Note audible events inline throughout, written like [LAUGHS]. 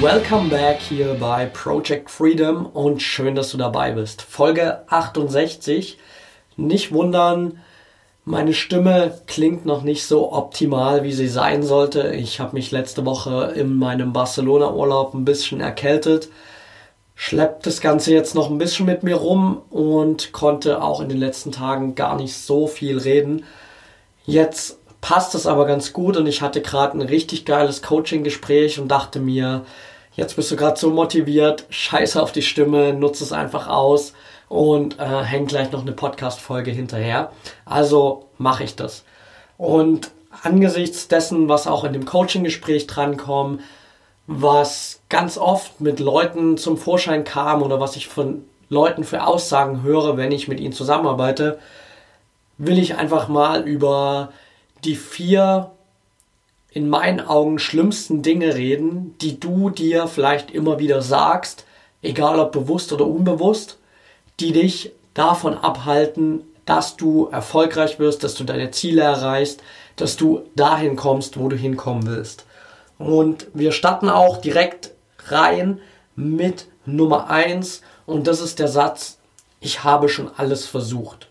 Welcome back hier bei Project Freedom und schön, dass du dabei bist. Folge 68. Nicht wundern, meine Stimme klingt noch nicht so optimal, wie sie sein sollte. Ich habe mich letzte Woche in meinem Barcelona-Urlaub ein bisschen erkältet, schleppt das Ganze jetzt noch ein bisschen mit mir rum und konnte auch in den letzten Tagen gar nicht so viel reden. Jetzt passt es aber ganz gut und ich hatte gerade ein richtig geiles Coaching-Gespräch und dachte mir, jetzt bist du gerade so motiviert, scheiße auf die Stimme, nutze es einfach aus und äh, häng gleich noch eine Podcast-Folge hinterher. Also mache ich das. Und angesichts dessen, was auch in dem Coaching-Gespräch drankommt, was ganz oft mit Leuten zum Vorschein kam oder was ich von Leuten für Aussagen höre, wenn ich mit ihnen zusammenarbeite, will ich einfach mal über die vier in meinen Augen schlimmsten Dinge reden, die du dir vielleicht immer wieder sagst, egal ob bewusst oder unbewusst, die dich davon abhalten, dass du erfolgreich wirst, dass du deine Ziele erreichst, dass du dahin kommst, wo du hinkommen willst. Und wir starten auch direkt rein mit Nummer eins und das ist der Satz, ich habe schon alles versucht.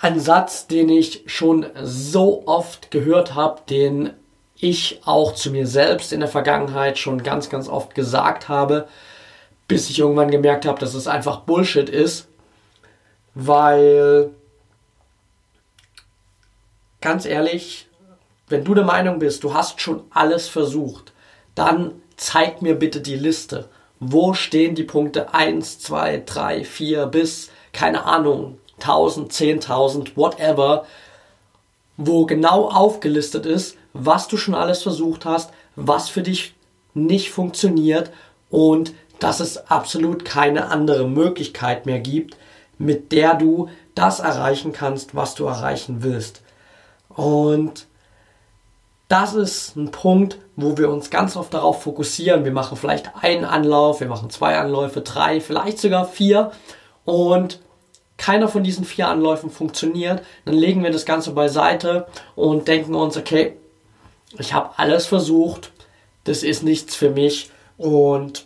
Ein Satz, den ich schon so oft gehört habe, den ich auch zu mir selbst in der Vergangenheit schon ganz, ganz oft gesagt habe, bis ich irgendwann gemerkt habe, dass es einfach Bullshit ist, weil ganz ehrlich, wenn du der Meinung bist, du hast schon alles versucht, dann zeig mir bitte die Liste. Wo stehen die Punkte 1, 2, 3, 4 bis, keine Ahnung, 1000, 10.000, whatever, wo genau aufgelistet ist, was du schon alles versucht hast, was für dich nicht funktioniert und dass es absolut keine andere Möglichkeit mehr gibt, mit der du das erreichen kannst, was du erreichen willst. Und das ist ein Punkt, wo wir uns ganz oft darauf fokussieren. Wir machen vielleicht einen Anlauf, wir machen zwei Anläufe, drei, vielleicht sogar vier und keiner von diesen vier Anläufen funktioniert, dann legen wir das Ganze beiseite und denken uns, okay, ich habe alles versucht, das ist nichts für mich und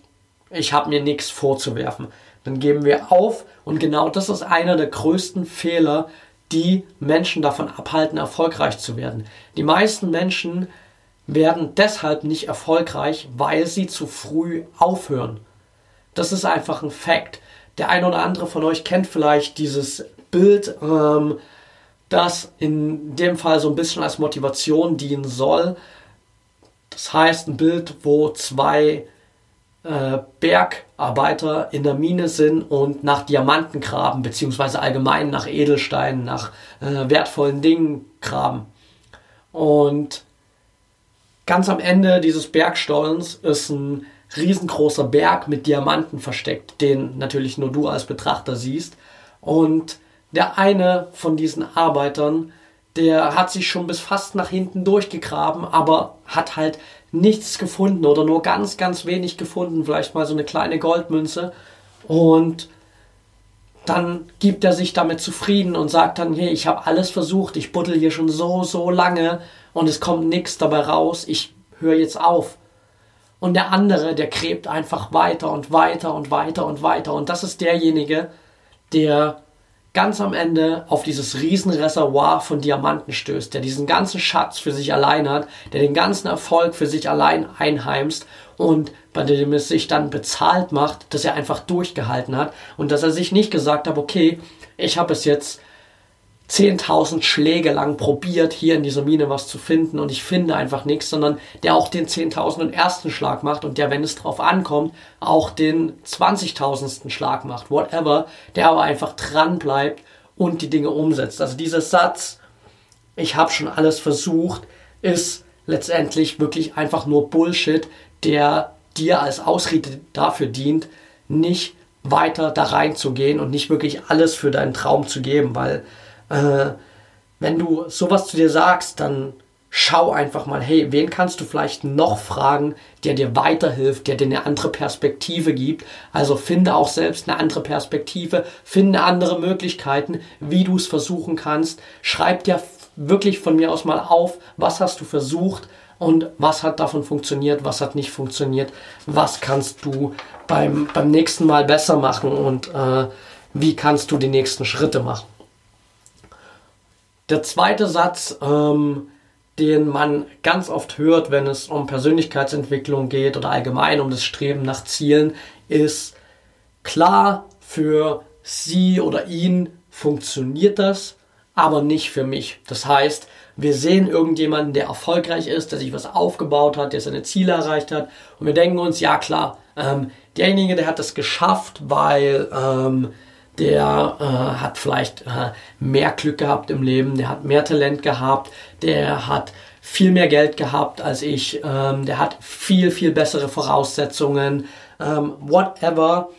ich habe mir nichts vorzuwerfen. Dann geben wir auf und genau das ist einer der größten Fehler, die Menschen davon abhalten, erfolgreich zu werden. Die meisten Menschen werden deshalb nicht erfolgreich, weil sie zu früh aufhören. Das ist einfach ein Fakt. Der eine oder andere von euch kennt vielleicht dieses Bild, ähm, das in dem Fall so ein bisschen als Motivation dienen soll. Das heißt, ein Bild, wo zwei äh, Bergarbeiter in der Mine sind und nach Diamanten graben, beziehungsweise allgemein nach Edelsteinen, nach äh, wertvollen Dingen graben. Und ganz am Ende dieses Bergstollens ist ein riesengroßer Berg mit Diamanten versteckt, den natürlich nur du als Betrachter siehst. Und der eine von diesen Arbeitern, der hat sich schon bis fast nach hinten durchgegraben, aber hat halt nichts gefunden oder nur ganz, ganz wenig gefunden, vielleicht mal so eine kleine Goldmünze. Und dann gibt er sich damit zufrieden und sagt dann, hey, ich habe alles versucht, ich buddel hier schon so, so lange und es kommt nichts dabei raus, ich höre jetzt auf. Und der andere, der gräbt einfach weiter und weiter und weiter und weiter. Und das ist derjenige, der ganz am Ende auf dieses Riesenreservoir von Diamanten stößt, der diesen ganzen Schatz für sich allein hat, der den ganzen Erfolg für sich allein einheimst und bei dem es sich dann bezahlt macht, dass er einfach durchgehalten hat und dass er sich nicht gesagt hat, okay, ich habe es jetzt 10.000 Schläge lang probiert, hier in dieser Mine was zu finden und ich finde einfach nichts, sondern der auch den 10.000. ersten Schlag macht und der, wenn es drauf ankommt, auch den 20.000. Schlag macht, whatever, der aber einfach dran bleibt und die Dinge umsetzt. Also dieser Satz, ich habe schon alles versucht, ist letztendlich wirklich einfach nur Bullshit, der dir als Ausrede dafür dient, nicht weiter da reinzugehen und nicht wirklich alles für deinen Traum zu geben, weil äh, wenn du sowas zu dir sagst, dann schau einfach mal, hey, wen kannst du vielleicht noch fragen, der dir weiterhilft, der dir eine andere Perspektive gibt. Also finde auch selbst eine andere Perspektive, finde andere Möglichkeiten, wie du es versuchen kannst. Schreib dir wirklich von mir aus mal auf, was hast du versucht und was hat davon funktioniert, was hat nicht funktioniert, was kannst du beim, beim nächsten Mal besser machen und äh, wie kannst du die nächsten Schritte machen. Der zweite Satz, ähm, den man ganz oft hört, wenn es um Persönlichkeitsentwicklung geht oder allgemein um das Streben nach Zielen, ist klar, für sie oder ihn funktioniert das, aber nicht für mich. Das heißt, wir sehen irgendjemanden, der erfolgreich ist, der sich was aufgebaut hat, der seine Ziele erreicht hat und wir denken uns, ja klar, ähm, derjenige, der hat das geschafft, weil ähm, der äh, hat vielleicht äh, mehr Glück gehabt im Leben, der hat mehr Talent gehabt, der hat viel mehr Geld gehabt als ich, ähm, der hat viel, viel bessere Voraussetzungen, ähm, whatever.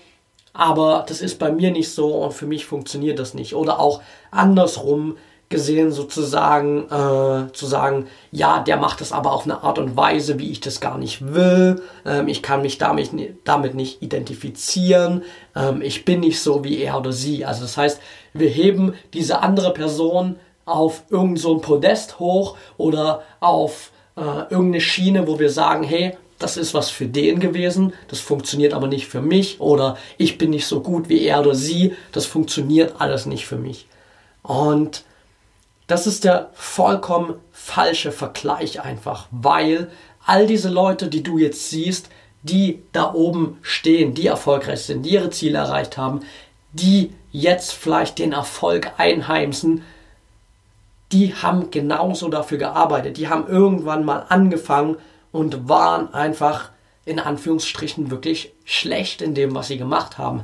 Aber das ist bei mir nicht so und für mich funktioniert das nicht. Oder auch andersrum, gesehen sozusagen äh, zu sagen, ja, der macht das aber auf eine Art und Weise, wie ich das gar nicht will. Ähm, ich kann mich damit, damit nicht identifizieren. Ähm, ich bin nicht so wie er oder sie. Also das heißt, wir heben diese andere Person auf irgendein so ein Podest hoch oder auf äh, irgendeine Schiene, wo wir sagen, hey, das ist was für den gewesen, das funktioniert aber nicht für mich oder ich bin nicht so gut wie er oder sie, das funktioniert alles nicht für mich. Und das ist der vollkommen falsche Vergleich einfach, weil all diese Leute, die du jetzt siehst, die da oben stehen, die erfolgreich sind, die ihre Ziele erreicht haben, die jetzt vielleicht den Erfolg einheimsen, die haben genauso dafür gearbeitet. Die haben irgendwann mal angefangen und waren einfach in Anführungsstrichen wirklich schlecht in dem, was sie gemacht haben.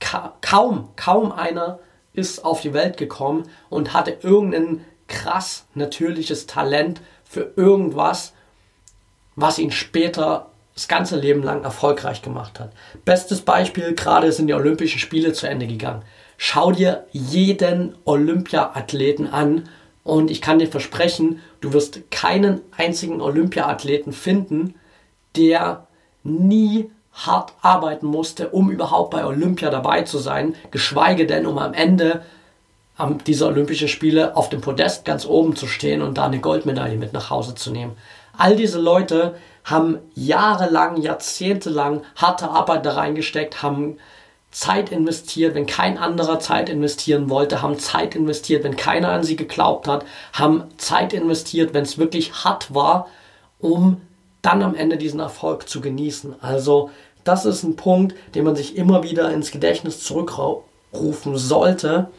Ka kaum, kaum einer ist auf die Welt gekommen und hatte irgendein krass natürliches Talent für irgendwas, was ihn später das ganze Leben lang erfolgreich gemacht hat. Bestes Beispiel, gerade sind die Olympischen Spiele zu Ende gegangen. Schau dir jeden Olympiaathleten an und ich kann dir versprechen, du wirst keinen einzigen Olympiaathleten finden, der nie hart arbeiten musste, um überhaupt bei Olympia dabei zu sein, geschweige denn, um am Ende dieser Olympischen Spiele auf dem Podest ganz oben zu stehen und da eine Goldmedaille mit nach Hause zu nehmen. All diese Leute haben jahrelang, jahrzehntelang harte Arbeit da reingesteckt, haben Zeit investiert, wenn kein anderer Zeit investieren wollte, haben Zeit investiert, wenn keiner an sie geglaubt hat, haben Zeit investiert, wenn es wirklich hart war, um dann am Ende diesen Erfolg zu genießen. Also das ist ein Punkt, den man sich immer wieder ins Gedächtnis zurückrufen sollte,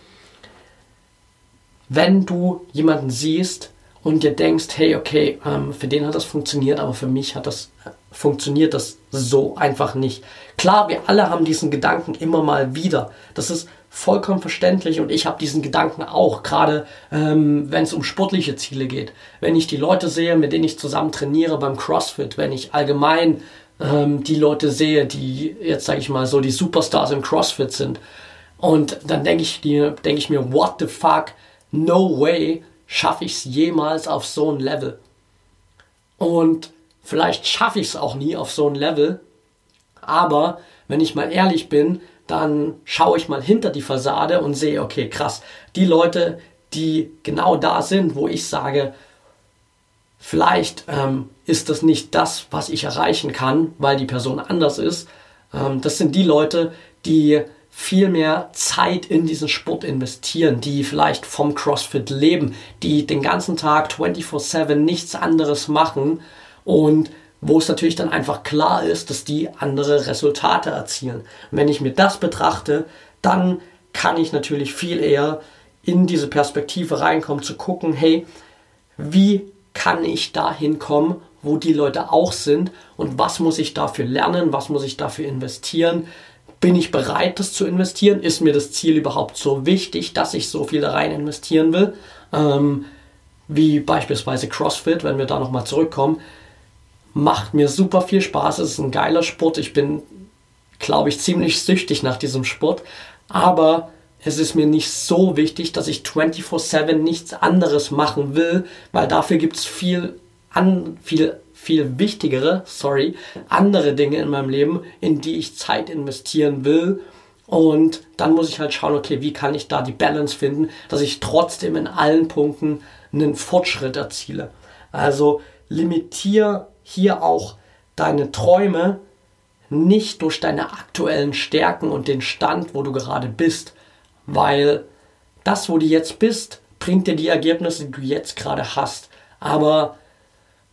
wenn du jemanden siehst und dir denkst, hey, okay, ähm, für den hat das funktioniert, aber für mich hat das äh, funktioniert das so einfach nicht. Klar, wir alle haben diesen Gedanken immer mal wieder. Das ist vollkommen verständlich und ich habe diesen Gedanken auch, gerade ähm, wenn es um sportliche Ziele geht. Wenn ich die Leute sehe, mit denen ich zusammen trainiere beim CrossFit, wenn ich allgemein ähm, die Leute sehe, die jetzt sage ich mal so die Superstars im CrossFit sind. Und dann denke ich, denk ich mir, what the fuck, no way schaffe ich es jemals auf so ein Level. Und vielleicht schaffe ich es auch nie auf so ein Level. Aber wenn ich mal ehrlich bin, dann schaue ich mal hinter die Fassade und sehe, okay, krass, die Leute, die genau da sind, wo ich sage, vielleicht ähm, ist das nicht das, was ich erreichen kann, weil die Person anders ist. Ähm, das sind die Leute, die viel mehr Zeit in diesen Sport investieren, die vielleicht vom CrossFit leben, die den ganzen Tag 24/7 nichts anderes machen und wo es natürlich dann einfach klar ist, dass die andere Resultate erzielen. Und wenn ich mir das betrachte, dann kann ich natürlich viel eher in diese Perspektive reinkommen, zu gucken, hey, wie kann ich dahin kommen, wo die Leute auch sind und was muss ich dafür lernen, was muss ich dafür investieren, bin ich bereit, das zu investieren? Ist mir das Ziel überhaupt so wichtig, dass ich so viel da rein investieren will? Ähm, wie beispielsweise CrossFit, wenn wir da nochmal zurückkommen. Macht mir super viel Spaß. Es ist ein geiler Sport. Ich bin, glaube ich, ziemlich süchtig nach diesem Sport. Aber es ist mir nicht so wichtig, dass ich 24/7 nichts anderes machen will, weil dafür gibt es viel, an, viel, viel wichtigere, sorry, andere Dinge in meinem Leben, in die ich Zeit investieren will. Und dann muss ich halt schauen, okay, wie kann ich da die Balance finden, dass ich trotzdem in allen Punkten einen Fortschritt erziele. Also limitiere hier auch deine Träume nicht durch deine aktuellen Stärken und den Stand, wo du gerade bist, weil das, wo du jetzt bist, bringt dir die Ergebnisse, die du jetzt gerade hast. Aber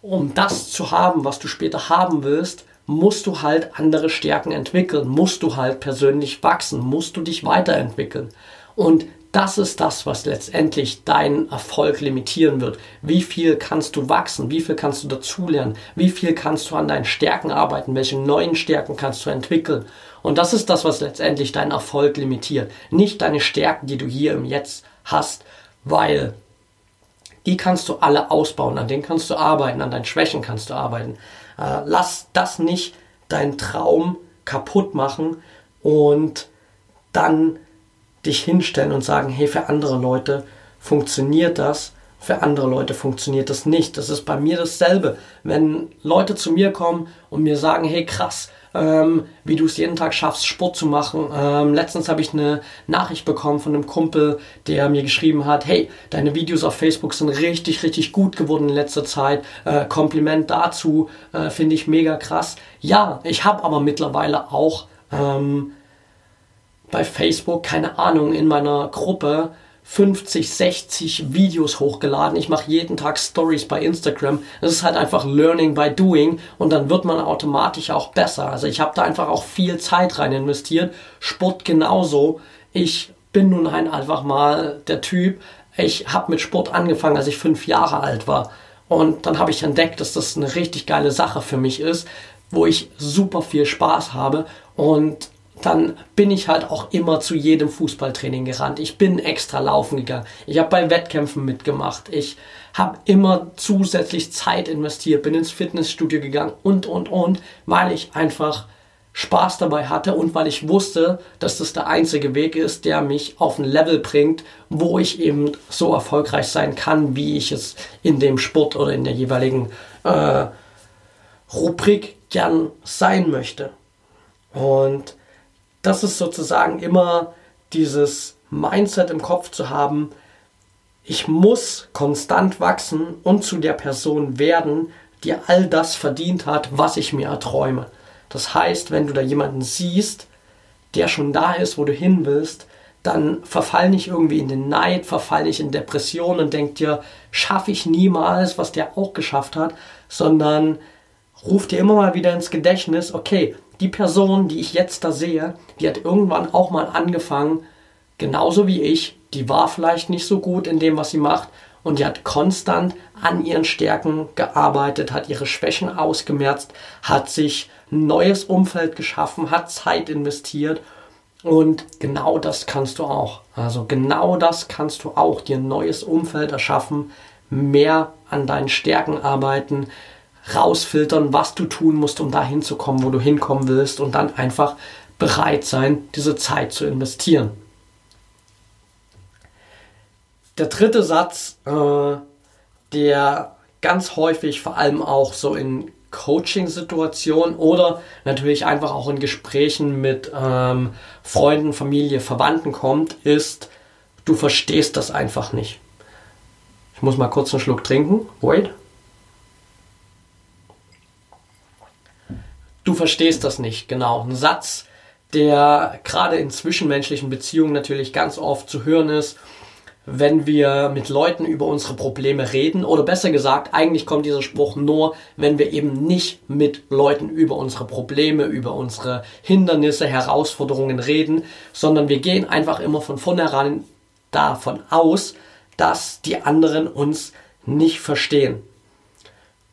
um das zu haben, was du später haben willst, musst du halt andere Stärken entwickeln, musst du halt persönlich wachsen, musst du dich weiterentwickeln. Und das ist das, was letztendlich deinen Erfolg limitieren wird. Wie viel kannst du wachsen? Wie viel kannst du dazulernen? Wie viel kannst du an deinen Stärken arbeiten? Welche neuen Stärken kannst du entwickeln? Und das ist das, was letztendlich deinen Erfolg limitiert. Nicht deine Stärken, die du hier im Jetzt hast, weil die kannst du alle ausbauen, an denen kannst du arbeiten, an deinen Schwächen kannst du arbeiten. Äh, lass das nicht deinen Traum kaputt machen und dann dich hinstellen und sagen, hey, für andere Leute funktioniert das, für andere Leute funktioniert das nicht. Das ist bei mir dasselbe. Wenn Leute zu mir kommen und mir sagen, hey, krass, ähm, wie du es jeden Tag schaffst, Sport zu machen. Ähm, letztens habe ich eine Nachricht bekommen von einem Kumpel, der mir geschrieben hat, hey, deine Videos auf Facebook sind richtig, richtig gut geworden in letzter Zeit. Äh, Kompliment dazu, äh, finde ich mega krass. Ja, ich habe aber mittlerweile auch ähm, bei Facebook, keine Ahnung, in meiner Gruppe 50, 60 Videos hochgeladen. Ich mache jeden Tag Stories bei Instagram. Es ist halt einfach Learning by Doing und dann wird man automatisch auch besser. Also ich habe da einfach auch viel Zeit rein investiert. Sport genauso. Ich bin nun einfach mal der Typ. Ich habe mit Sport angefangen, als ich fünf Jahre alt war. Und dann habe ich entdeckt, dass das eine richtig geile Sache für mich ist, wo ich super viel Spaß habe. Und dann bin ich halt auch immer zu jedem Fußballtraining gerannt. Ich bin extra laufen gegangen. Ich habe bei Wettkämpfen mitgemacht. Ich habe immer zusätzlich Zeit investiert, bin ins Fitnessstudio gegangen und, und, und, weil ich einfach Spaß dabei hatte und weil ich wusste, dass das der einzige Weg ist, der mich auf ein Level bringt, wo ich eben so erfolgreich sein kann, wie ich es in dem Sport oder in der jeweiligen äh, Rubrik gern sein möchte. Und das ist sozusagen immer dieses Mindset im Kopf zu haben, ich muss konstant wachsen und zu der Person werden, die all das verdient hat, was ich mir erträume. Das heißt, wenn du da jemanden siehst, der schon da ist, wo du hin willst, dann verfall nicht irgendwie in den Neid, verfall nicht in Depression und denk dir, schaffe ich niemals, was der auch geschafft hat, sondern ruf dir immer mal wieder ins Gedächtnis, okay, die Person, die ich jetzt da sehe, die hat irgendwann auch mal angefangen, genauso wie ich, die war vielleicht nicht so gut in dem, was sie macht und die hat konstant an ihren Stärken gearbeitet, hat ihre Schwächen ausgemerzt, hat sich ein neues Umfeld geschaffen, hat Zeit investiert und genau das kannst du auch. Also genau das kannst du auch, dir ein neues Umfeld erschaffen, mehr an deinen Stärken arbeiten, rausfiltern, was du tun musst, um dahin zu kommen, wo du hinkommen willst und dann einfach bereit sein, diese Zeit zu investieren. Der dritte Satz, äh, der ganz häufig vor allem auch so in Coaching-Situationen oder natürlich einfach auch in Gesprächen mit ähm, Freunden, Familie, Verwandten kommt, ist, du verstehst das einfach nicht. Ich muss mal kurz einen Schluck trinken. Wait. du verstehst das nicht, genau. Ein Satz, der gerade in zwischenmenschlichen Beziehungen natürlich ganz oft zu hören ist, wenn wir mit Leuten über unsere Probleme reden. Oder besser gesagt, eigentlich kommt dieser Spruch nur, wenn wir eben nicht mit Leuten über unsere Probleme, über unsere Hindernisse, Herausforderungen reden, sondern wir gehen einfach immer von vornherein davon aus, dass die anderen uns nicht verstehen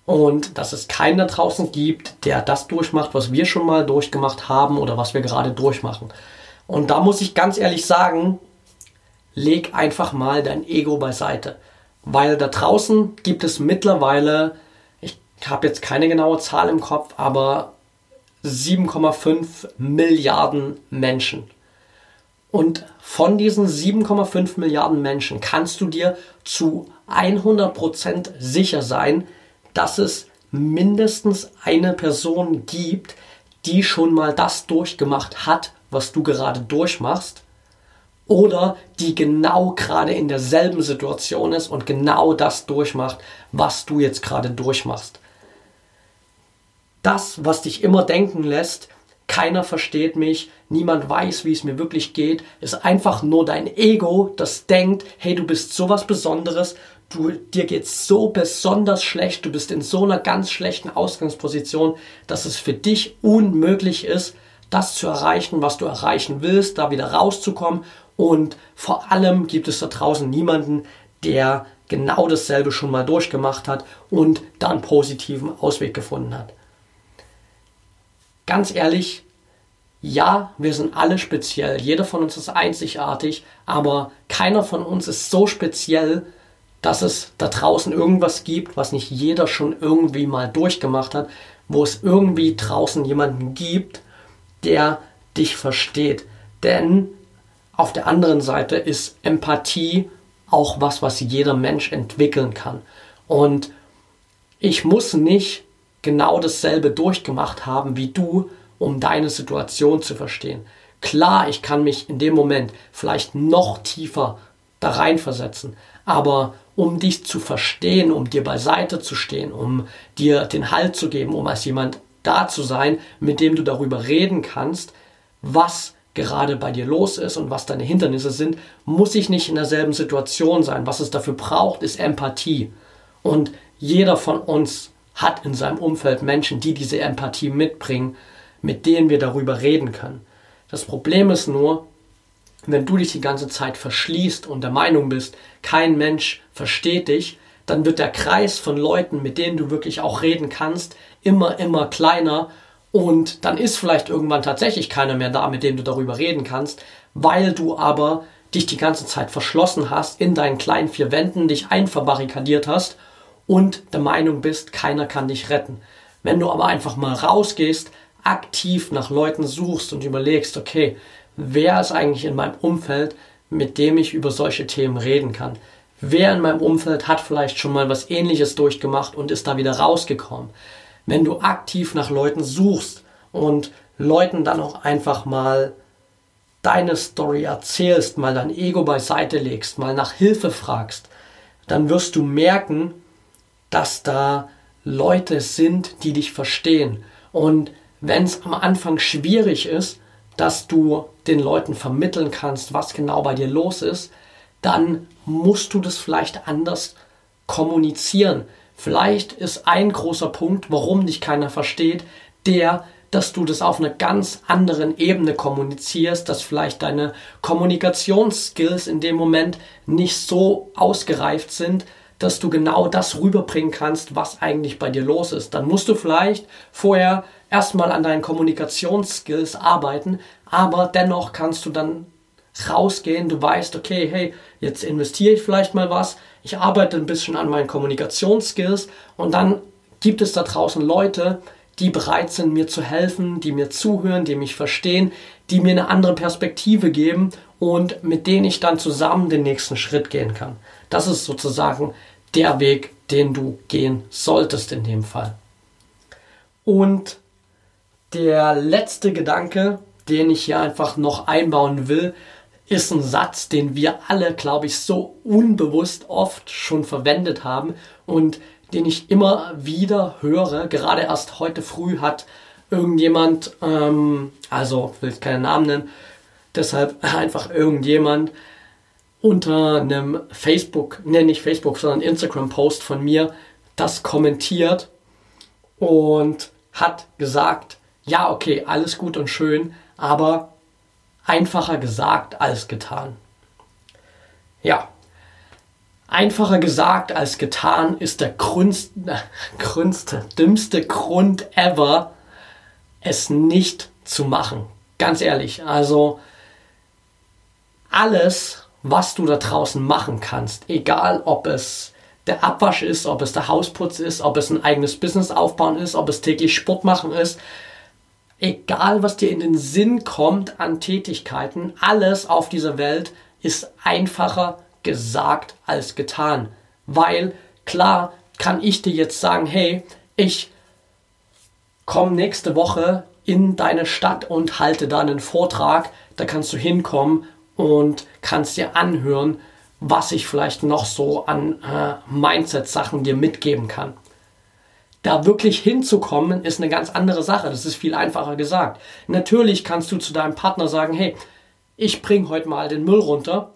und dass es keinen da draußen gibt, der das durchmacht, was wir schon mal durchgemacht haben oder was wir gerade durchmachen. Und da muss ich ganz ehrlich sagen, leg einfach mal dein Ego beiseite. Weil da draußen gibt es mittlerweile, ich habe jetzt keine genaue Zahl im Kopf, aber 7,5 Milliarden Menschen. Und von diesen 7,5 Milliarden Menschen kannst du dir zu 100% sicher sein, dass es mindestens eine Person gibt, die schon mal das durchgemacht hat, was du gerade durchmachst, oder die genau gerade in derselben Situation ist und genau das durchmacht, was du jetzt gerade durchmachst. Das, was dich immer denken lässt, keiner versteht mich, niemand weiß, wie es mir wirklich geht, ist einfach nur dein Ego, das denkt, hey, du bist sowas Besonderes, du, dir geht's so besonders schlecht, du bist in so einer ganz schlechten Ausgangsposition, dass es für dich unmöglich ist, das zu erreichen, was du erreichen willst, da wieder rauszukommen. Und vor allem gibt es da draußen niemanden, der genau dasselbe schon mal durchgemacht hat und da einen positiven Ausweg gefunden hat. Ganz ehrlich, ja, wir sind alle speziell. Jeder von uns ist einzigartig, aber keiner von uns ist so speziell, dass es da draußen irgendwas gibt, was nicht jeder schon irgendwie mal durchgemacht hat, wo es irgendwie draußen jemanden gibt, der dich versteht. Denn auf der anderen Seite ist Empathie auch was, was jeder Mensch entwickeln kann. Und ich muss nicht genau dasselbe durchgemacht haben wie du, um deine Situation zu verstehen. Klar, ich kann mich in dem Moment vielleicht noch tiefer da reinversetzen, aber um dich zu verstehen, um dir beiseite zu stehen, um dir den Halt zu geben, um als jemand da zu sein, mit dem du darüber reden kannst, was gerade bei dir los ist und was deine Hindernisse sind, muss ich nicht in derselben Situation sein. Was es dafür braucht, ist Empathie. Und jeder von uns hat in seinem Umfeld Menschen, die diese Empathie mitbringen, mit denen wir darüber reden können. Das Problem ist nur, wenn du dich die ganze Zeit verschließt und der Meinung bist, kein Mensch versteht dich, dann wird der Kreis von Leuten, mit denen du wirklich auch reden kannst, immer, immer kleiner und dann ist vielleicht irgendwann tatsächlich keiner mehr da, mit dem du darüber reden kannst, weil du aber dich die ganze Zeit verschlossen hast, in deinen kleinen vier Wänden dich einverbarrikadiert hast und der Meinung bist, keiner kann dich retten. Wenn du aber einfach mal rausgehst, aktiv nach Leuten suchst und überlegst, okay, wer ist eigentlich in meinem Umfeld, mit dem ich über solche Themen reden kann. Wer in meinem Umfeld hat vielleicht schon mal was ähnliches durchgemacht und ist da wieder rausgekommen. Wenn du aktiv nach Leuten suchst und Leuten dann auch einfach mal deine Story erzählst, mal dein Ego beiseite legst, mal nach Hilfe fragst, dann wirst du merken, dass da Leute sind, die dich verstehen. Und wenn es am Anfang schwierig ist, dass du den Leuten vermitteln kannst, was genau bei dir los ist, dann musst du das vielleicht anders kommunizieren. Vielleicht ist ein großer Punkt, warum dich keiner versteht, der, dass du das auf einer ganz anderen Ebene kommunizierst, dass vielleicht deine Kommunikationsskills in dem Moment nicht so ausgereift sind, dass du genau das rüberbringen kannst, was eigentlich bei dir los ist. Dann musst du vielleicht vorher erstmal an deinen Kommunikationsskills arbeiten, aber dennoch kannst du dann rausgehen, du weißt, okay, hey, jetzt investiere ich vielleicht mal was, ich arbeite ein bisschen an meinen Kommunikationsskills und dann gibt es da draußen Leute, die bereit sind, mir zu helfen, die mir zuhören, die mich verstehen, die mir eine andere Perspektive geben und mit denen ich dann zusammen den nächsten Schritt gehen kann. Das ist sozusagen der Weg, den du gehen solltest in dem Fall. Und der letzte Gedanke, den ich hier einfach noch einbauen will, ist ein Satz, den wir alle, glaube ich, so unbewusst oft schon verwendet haben und den ich immer wieder höre. Gerade erst heute früh hat irgendjemand, ähm, also will ich keinen Namen nennen, deshalb [LAUGHS] einfach irgendjemand unter einem Facebook, ne nicht Facebook, sondern Instagram-Post von mir das kommentiert und hat gesagt, ja, okay, alles gut und schön, aber einfacher gesagt als getan. Ja, einfacher gesagt als getan ist der grünste, [LAUGHS] grünste, dümmste Grund ever, es nicht zu machen. Ganz ehrlich, also alles, was du da draußen machen kannst, egal ob es der Abwasch ist, ob es der Hausputz ist, ob es ein eigenes Business aufbauen ist, ob es täglich Sport machen ist. Egal, was dir in den Sinn kommt an Tätigkeiten, alles auf dieser Welt ist einfacher gesagt als getan. Weil klar kann ich dir jetzt sagen, hey, ich komme nächste Woche in deine Stadt und halte da einen Vortrag. Da kannst du hinkommen und kannst dir anhören, was ich vielleicht noch so an äh, Mindset-Sachen dir mitgeben kann. Da wirklich hinzukommen, ist eine ganz andere Sache. Das ist viel einfacher gesagt. Natürlich kannst du zu deinem Partner sagen, hey, ich bringe heute mal den Müll runter.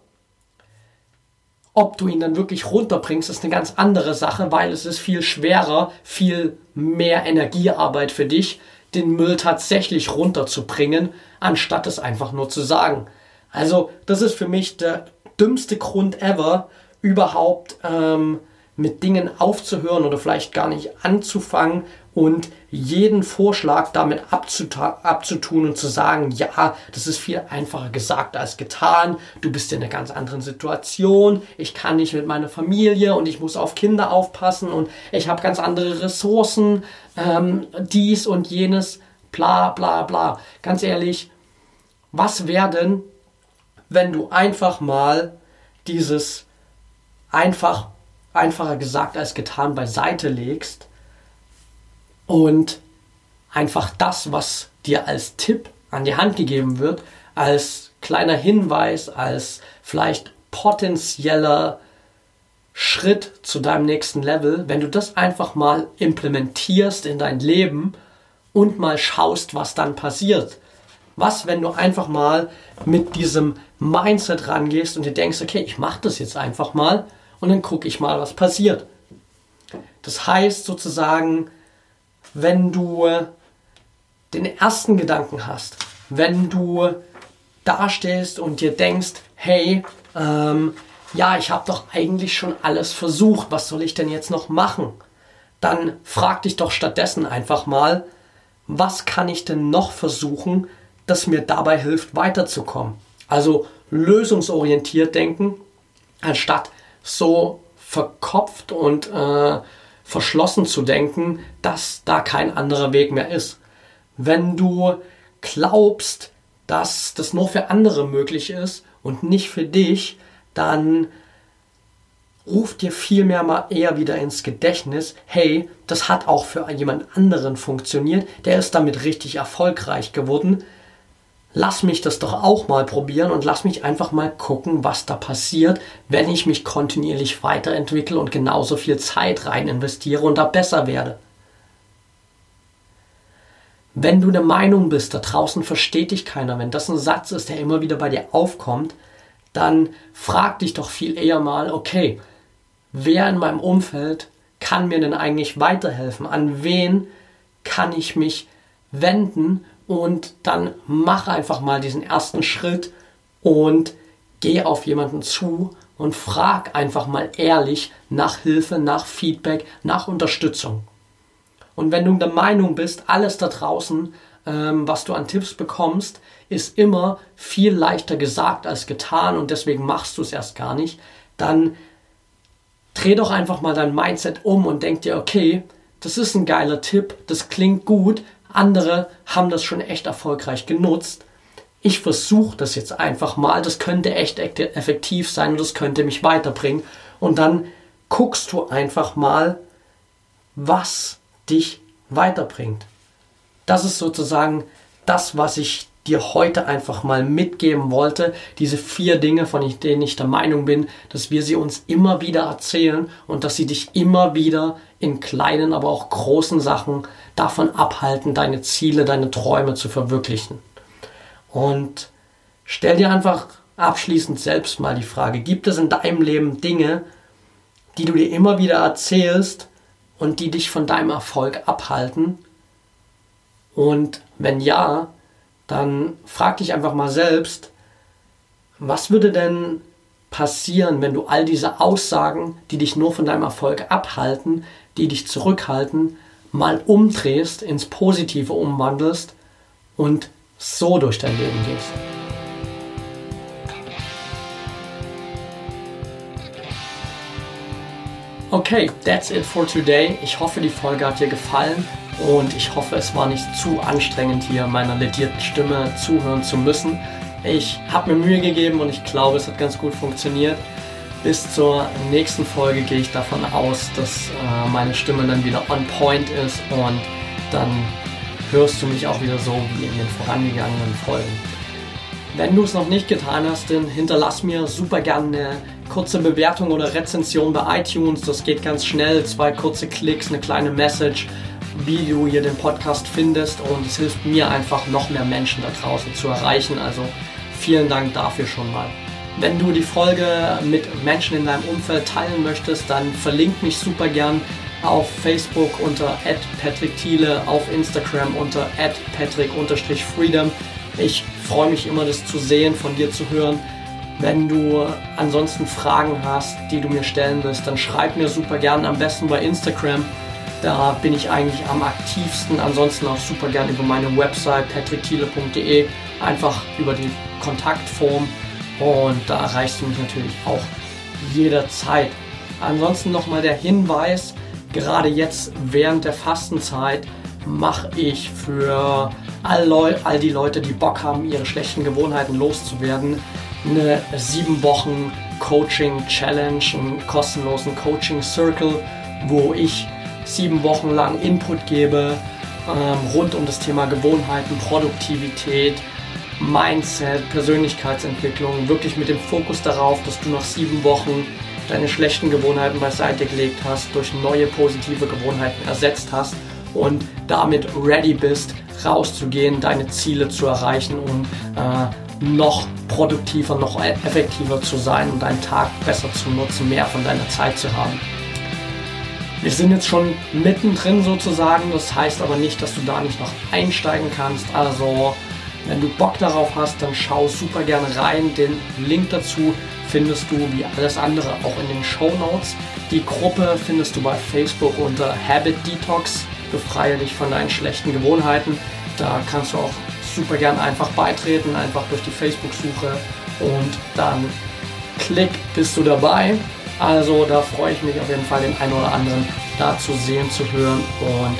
Ob du ihn dann wirklich runterbringst, ist eine ganz andere Sache, weil es ist viel schwerer, viel mehr Energiearbeit für dich, den Müll tatsächlich runterzubringen, anstatt es einfach nur zu sagen. Also das ist für mich der dümmste Grund ever, überhaupt ähm, mit Dingen aufzuhören oder vielleicht gar nicht anzufangen und jeden Vorschlag damit abzutun und zu sagen, ja, das ist viel einfacher gesagt als getan, du bist in einer ganz anderen Situation, ich kann nicht mit meiner Familie und ich muss auf Kinder aufpassen und ich habe ganz andere Ressourcen, ähm, dies und jenes, bla bla bla. Ganz ehrlich, was wäre denn, wenn du einfach mal dieses einfach, einfacher gesagt als getan beiseite legst und einfach das, was dir als Tipp an die Hand gegeben wird, als kleiner Hinweis, als vielleicht potenzieller Schritt zu deinem nächsten Level, wenn du das einfach mal implementierst in dein Leben und mal schaust, was dann passiert. Was, wenn du einfach mal mit diesem Mindset rangehst und dir denkst, okay, ich mache das jetzt einfach mal und dann gucke ich mal, was passiert. Das heißt sozusagen, wenn du den ersten Gedanken hast, wenn du dastehst und dir denkst, hey, ähm, ja, ich habe doch eigentlich schon alles versucht, was soll ich denn jetzt noch machen? Dann frag dich doch stattdessen einfach mal, was kann ich denn noch versuchen, das mir dabei hilft, weiterzukommen? Also lösungsorientiert denken, anstatt so verkopft und äh, verschlossen zu denken, dass da kein anderer Weg mehr ist. Wenn du glaubst, dass das nur für andere möglich ist und nicht für dich, dann ruft dir vielmehr mal eher wieder ins Gedächtnis, hey, das hat auch für jemand anderen funktioniert, der ist damit richtig erfolgreich geworden. Lass mich das doch auch mal probieren und lass mich einfach mal gucken, was da passiert, wenn ich mich kontinuierlich weiterentwickle und genauso viel Zeit rein investiere und da besser werde. Wenn du der Meinung bist, da draußen versteht dich keiner, wenn das ein Satz ist, der immer wieder bei dir aufkommt, dann frag dich doch viel eher mal, okay, wer in meinem Umfeld kann mir denn eigentlich weiterhelfen? An wen kann ich mich wenden? Und dann mach einfach mal diesen ersten Schritt und geh auf jemanden zu und frag einfach mal ehrlich nach Hilfe, nach Feedback, nach Unterstützung. Und wenn du der Meinung bist, alles da draußen, ähm, was du an Tipps bekommst, ist immer viel leichter gesagt als getan und deswegen machst du es erst gar nicht, dann dreh doch einfach mal dein Mindset um und denk dir, okay, das ist ein geiler Tipp, das klingt gut, andere haben das schon echt erfolgreich genutzt. Ich versuche das jetzt einfach mal, das könnte echt effektiv sein und das könnte mich weiterbringen. Und dann guckst du einfach mal, was dich weiterbringt. Das ist sozusagen das, was ich dir heute einfach mal mitgeben wollte. Diese vier Dinge, von denen ich der Meinung bin, dass wir sie uns immer wieder erzählen und dass sie dich immer wieder in kleinen, aber auch großen Sachen davon abhalten, deine Ziele, deine Träume zu verwirklichen. Und stell dir einfach abschließend selbst mal die Frage, gibt es in deinem Leben Dinge, die du dir immer wieder erzählst und die dich von deinem Erfolg abhalten? Und wenn ja, dann frag dich einfach mal selbst, was würde denn passieren, wenn du all diese Aussagen, die dich nur von deinem Erfolg abhalten, die dich zurückhalten, mal umdrehst, ins Positive umwandelst und so durch dein Leben gehst. Okay, that's it for today. Ich hoffe, die Folge hat dir gefallen und ich hoffe, es war nicht zu anstrengend, hier meiner ledierten Stimme zuhören zu müssen. Ich habe mir Mühe gegeben und ich glaube, es hat ganz gut funktioniert. Bis zur nächsten Folge gehe ich davon aus, dass äh, meine Stimme dann wieder on point ist und dann hörst du mich auch wieder so wie in den vorangegangenen Folgen. Wenn du es noch nicht getan hast, dann hinterlass mir super gerne eine kurze Bewertung oder Rezension bei iTunes. Das geht ganz schnell. Zwei kurze Klicks, eine kleine Message, wie du hier den Podcast findest. Und es hilft mir einfach, noch mehr Menschen da draußen zu erreichen. Also vielen Dank dafür schon mal. Wenn du die Folge mit Menschen in deinem Umfeld teilen möchtest, dann verlink mich super gern auf Facebook unter @patrick_thiele, auf Instagram unter @patrick_freedom. Ich freue mich immer, das zu sehen, von dir zu hören. Wenn du ansonsten Fragen hast, die du mir stellen willst, dann schreib mir super gern, am besten bei Instagram. Da bin ich eigentlich am aktivsten. Ansonsten auch super gern über meine Website patrickthiele.de, einfach über die Kontaktform und da erreichst du mich natürlich auch jederzeit. Ansonsten nochmal der Hinweis, gerade jetzt während der Fastenzeit mache ich für all, all die Leute, die Bock haben, ihre schlechten Gewohnheiten loszuwerden, eine sieben Wochen Coaching Challenge, einen kostenlosen Coaching Circle, wo ich sieben Wochen lang Input gebe ähm, rund um das Thema Gewohnheiten, Produktivität, Mindset, Persönlichkeitsentwicklung, wirklich mit dem Fokus darauf, dass du nach sieben Wochen deine schlechten Gewohnheiten beiseite gelegt hast, durch neue positive Gewohnheiten ersetzt hast und damit ready bist, rauszugehen, deine Ziele zu erreichen und äh, noch produktiver, noch effektiver zu sein und deinen Tag besser zu nutzen, mehr von deiner Zeit zu haben. Wir sind jetzt schon mittendrin sozusagen, das heißt aber nicht, dass du da nicht noch einsteigen kannst. Also, wenn du Bock darauf hast, dann schau super gerne rein. Den Link dazu findest du wie alles andere auch in den Show Notes. Die Gruppe findest du bei Facebook unter Habit Detox befreie dich von deinen schlechten Gewohnheiten. Da kannst du auch super gern einfach beitreten, einfach durch die Facebook-Suche und dann klick, bist du dabei. Also da freue ich mich auf jeden Fall, den einen oder anderen da zu sehen, zu hören und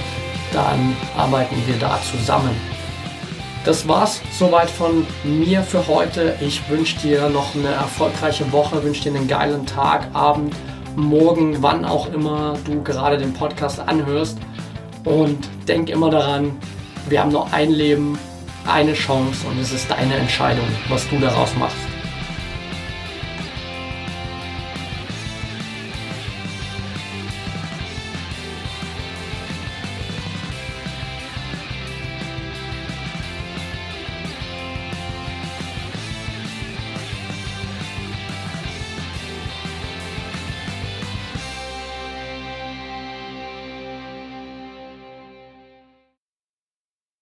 dann arbeiten wir da zusammen. Das war's soweit von mir für heute. Ich wünsche dir noch eine erfolgreiche Woche, wünsche dir einen geilen Tag, Abend, Morgen, wann auch immer du gerade den Podcast anhörst. Und denk immer daran, wir haben nur ein Leben, eine Chance und es ist deine Entscheidung, was du daraus machst.